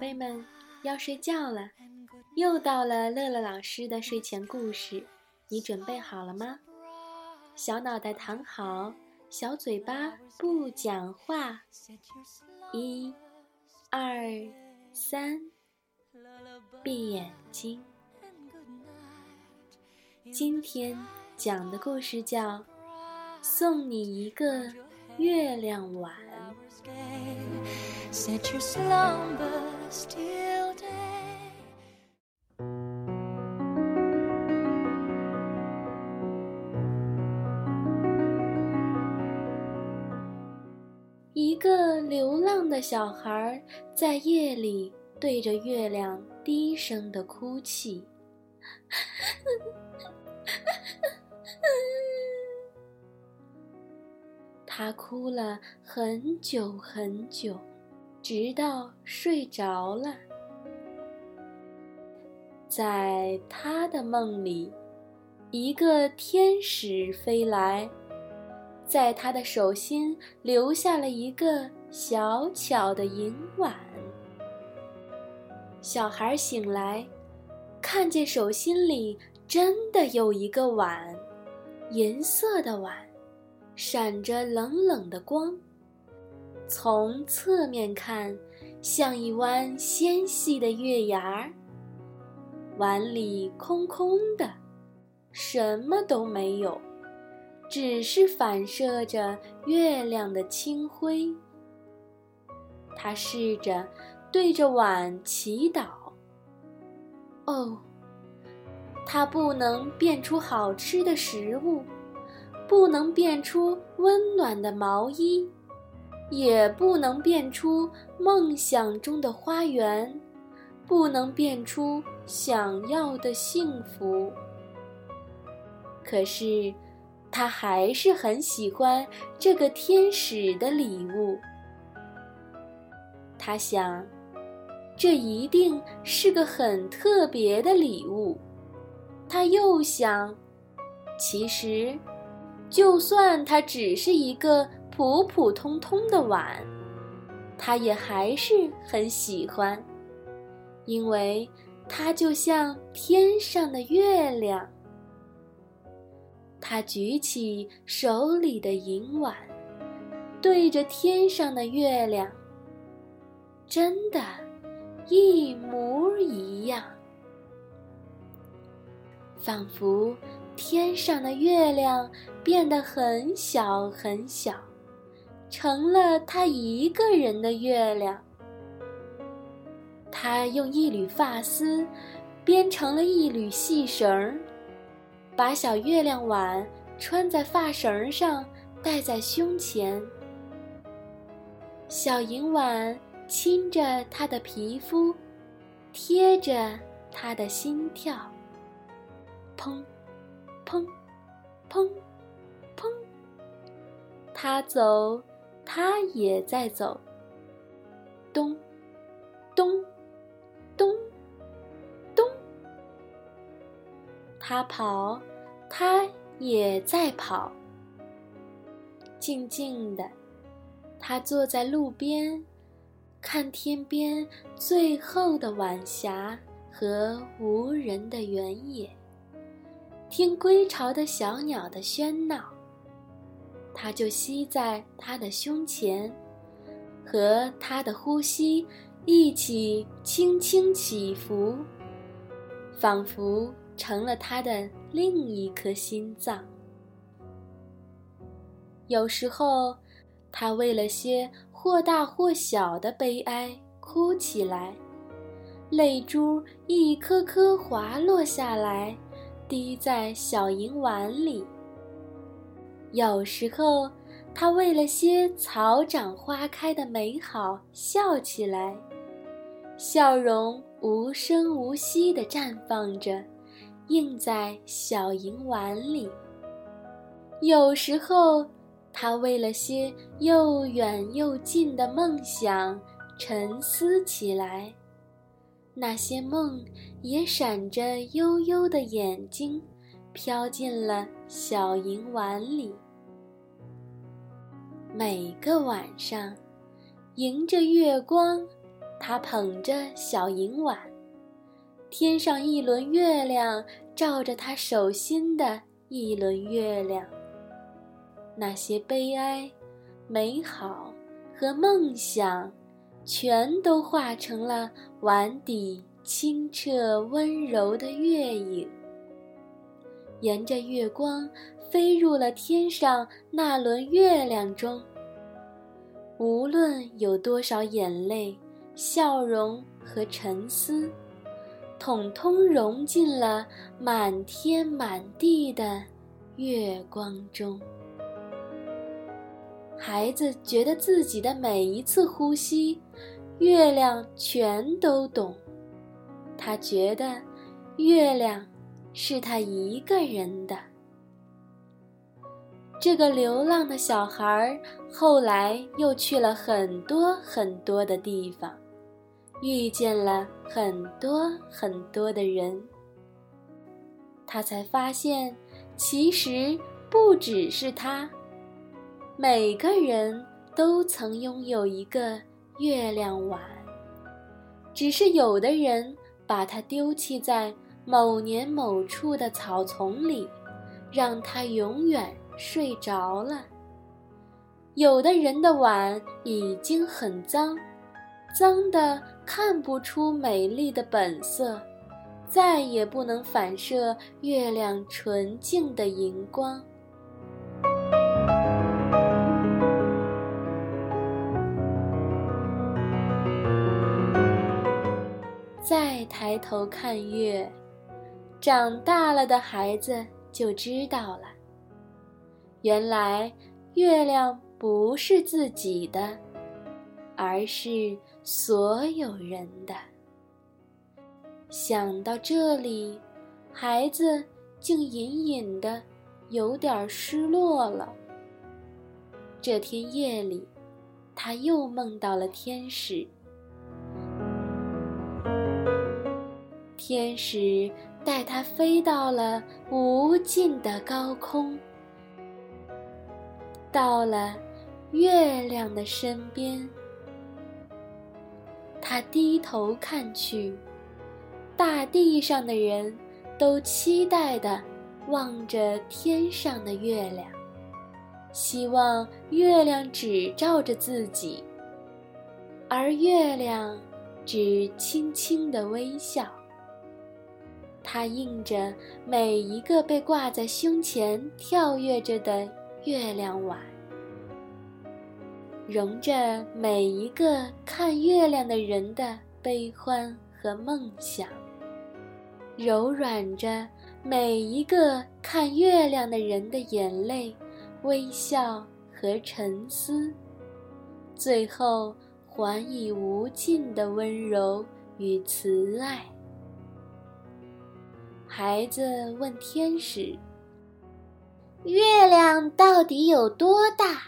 宝贝们要睡觉了，又到了乐乐老师的睡前故事，你准备好了吗？小脑袋躺好，小嘴巴不讲话。一、二、三，闭眼睛。今天讲的故事叫《送你一个月亮碗》。一个流浪的小孩在夜里对着月亮低声的哭泣。他哭了很久很久，直到睡着了。在他的梦里，一个天使飞来，在他的手心留下了一个小巧的银碗。小孩醒来，看见手心里真的有一个碗，银色的碗。闪着冷冷的光，从侧面看，像一弯纤细的月牙儿。碗里空空的，什么都没有，只是反射着月亮的清辉。他试着对着碗祈祷。哦，他不能变出好吃的食物。不能变出温暖的毛衣，也不能变出梦想中的花园，不能变出想要的幸福。可是，他还是很喜欢这个天使的礼物。他想，这一定是个很特别的礼物。他又想，其实。就算它只是一个普普通通的碗，他也还是很喜欢，因为它就像天上的月亮。他举起手里的银碗，对着天上的月亮，真的，一模一样，仿佛。天上的月亮变得很小很小，成了他一个人的月亮。他用一缕发丝编成了一缕细绳，把小月亮碗穿在发绳上，戴在胸前。小银碗亲着他的皮肤，贴着他的心跳，砰。砰，砰，砰！他走，他也在走。咚，咚，咚，咚。他跑，他也在跑。静静的，他坐在路边，看天边最后的晚霞和无人的原野。听归巢的小鸟的喧闹，它就吸在他的胸前，和他的呼吸一起轻轻起伏，仿佛成了他的另一颗心脏。有时候，他为了些或大或小的悲哀哭起来，泪珠一颗颗滑落下来。滴在小银碗里。有时候，他为了些草长花开的美好笑起来，笑容无声无息地绽放着，映在小银碗里。有时候，他为了些又远又近的梦想沉思起来。那些梦也闪着悠悠的眼睛，飘进了小银碗里。每个晚上，迎着月光，他捧着小银碗，天上一轮月亮照着他手心的一轮月亮。那些悲哀、美好和梦想，全都化成了碗底清澈温柔的月影，沿着月光飞入了天上那轮月亮中。无论有多少眼泪。笑容和沉思，统统融进了满天满地的月光中。孩子觉得自己的每一次呼吸，月亮全都懂。他觉得，月亮是他一个人的。这个流浪的小孩儿后来又去了很多很多的地方。遇见了很多很多的人，他才发现，其实不只是他，每个人都曾拥有一个月亮碗，只是有的人把它丢弃在某年某处的草丛里，让它永远睡着了；有的人的碗已经很脏。脏的看不出美丽的本色，再也不能反射月亮纯净的荧光。再抬头看月，长大了的孩子就知道了，原来月亮不是自己的。而是所有人的。想到这里，孩子竟隐隐的有点失落了。这天夜里，他又梦到了天使。天使带他飞到了无尽的高空，到了月亮的身边。他低头看去，大地上的人都期待地望着天上的月亮，希望月亮只照着自己，而月亮只轻轻地微笑。它映着每一个被挂在胸前跳跃着的月亮碗。融着每一个看月亮的人的悲欢和梦想，柔软着每一个看月亮的人的眼泪、微笑和沉思，最后还以无尽的温柔与慈爱。孩子问天使：“月亮到底有多大？”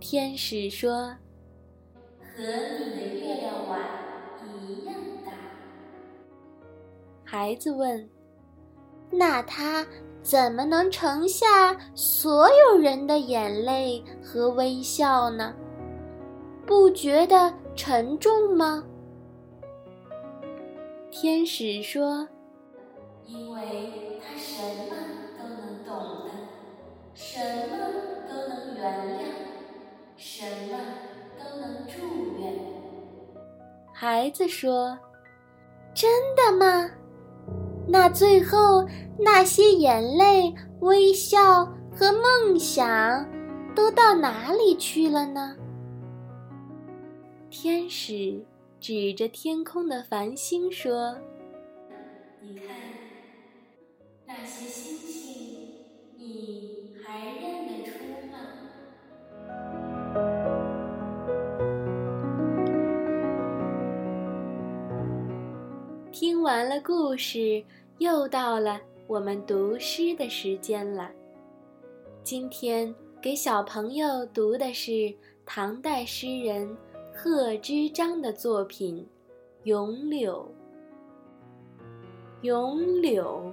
天使说：“和你的月亮碗一样大。”孩子问：“那它怎么能盛下所有人的眼泪和微笑呢？不觉得沉重吗？”天使说：“因为他什么都能懂得，什么都能原谅。”什么都能祝愿。孩子说：“真的吗？那最后那些眼泪、微笑和梦想都到哪里去了呢？”天使指着天空的繁星说：“你看，那些星星，你还认得出吗？”听完了故事，又到了我们读诗的时间了。今天给小朋友读的是唐代诗人贺知章的作品《咏柳》。《咏柳》，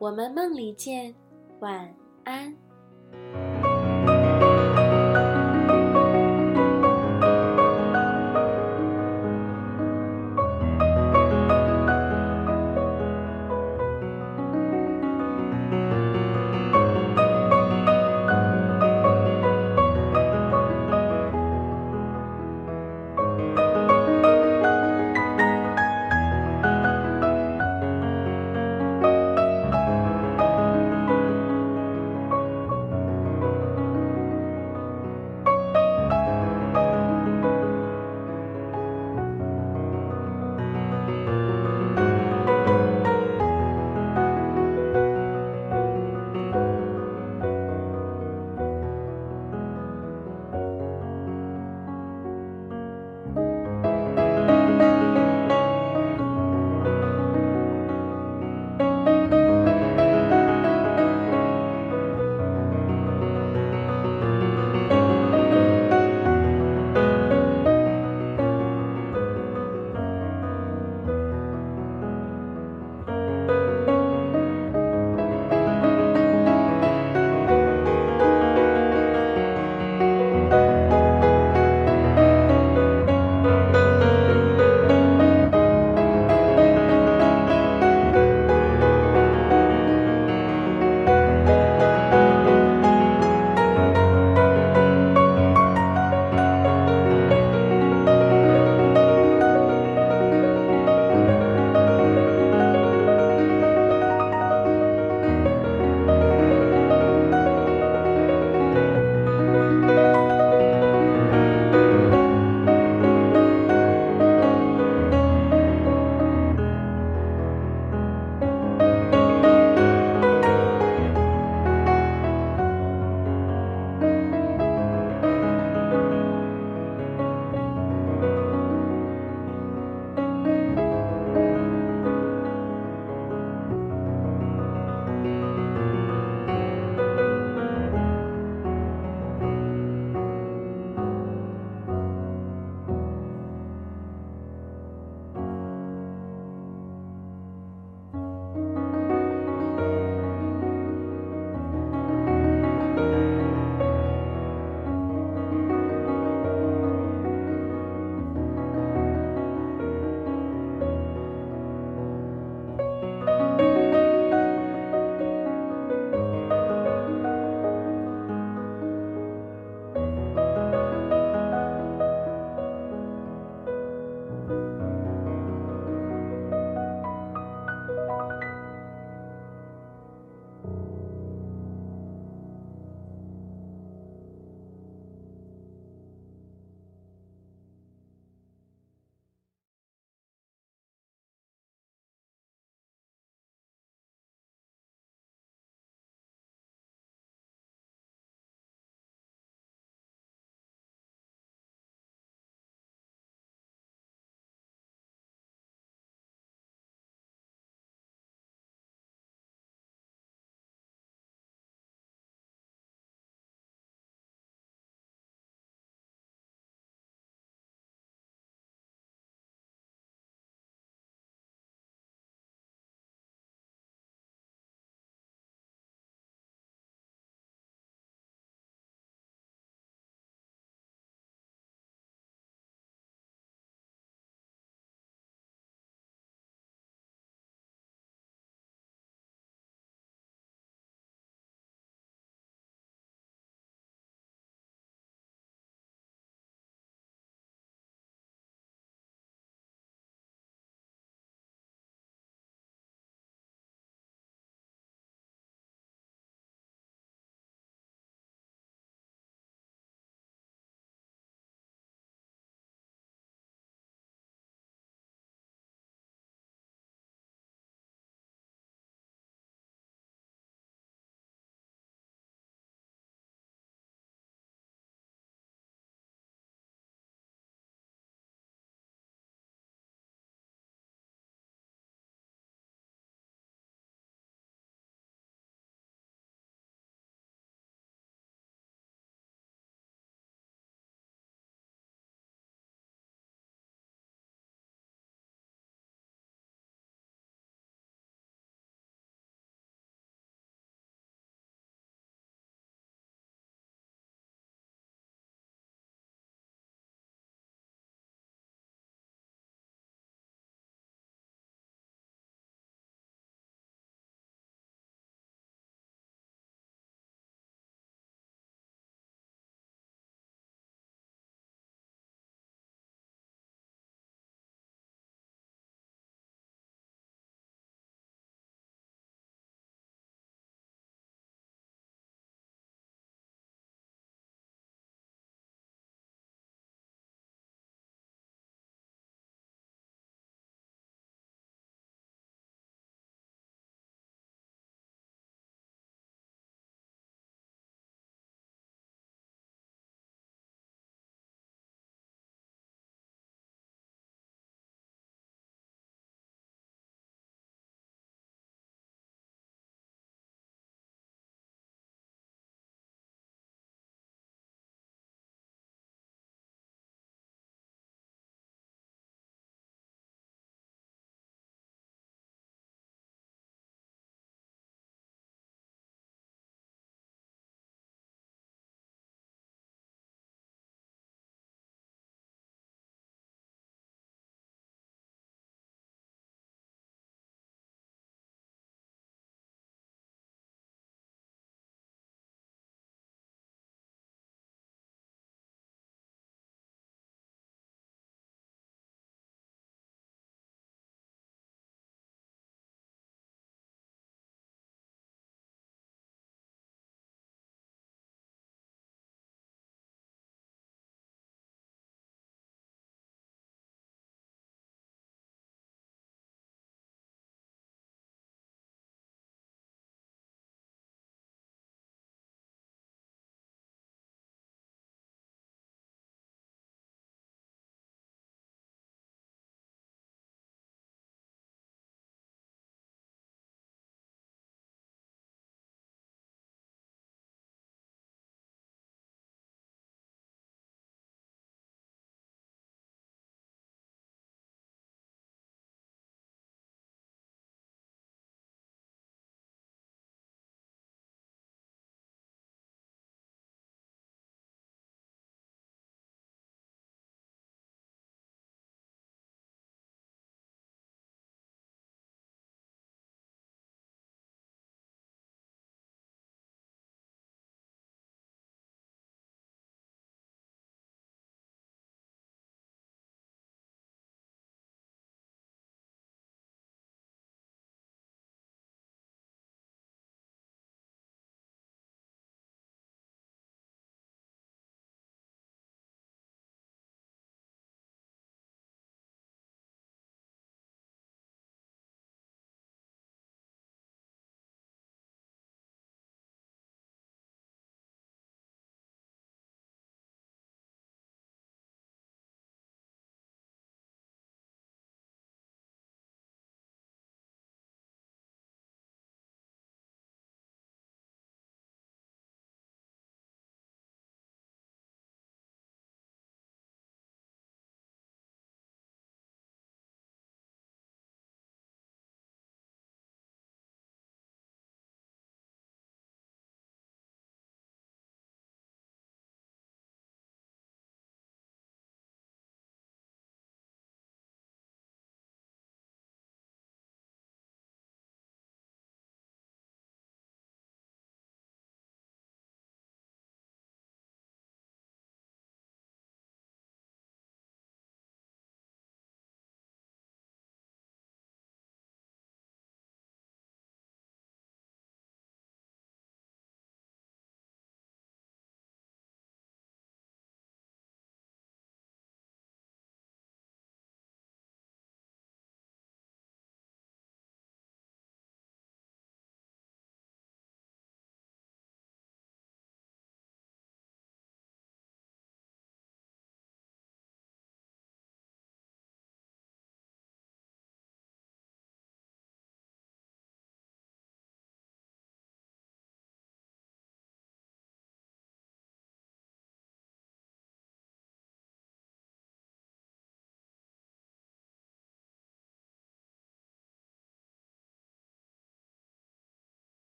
我们梦里见，晚安。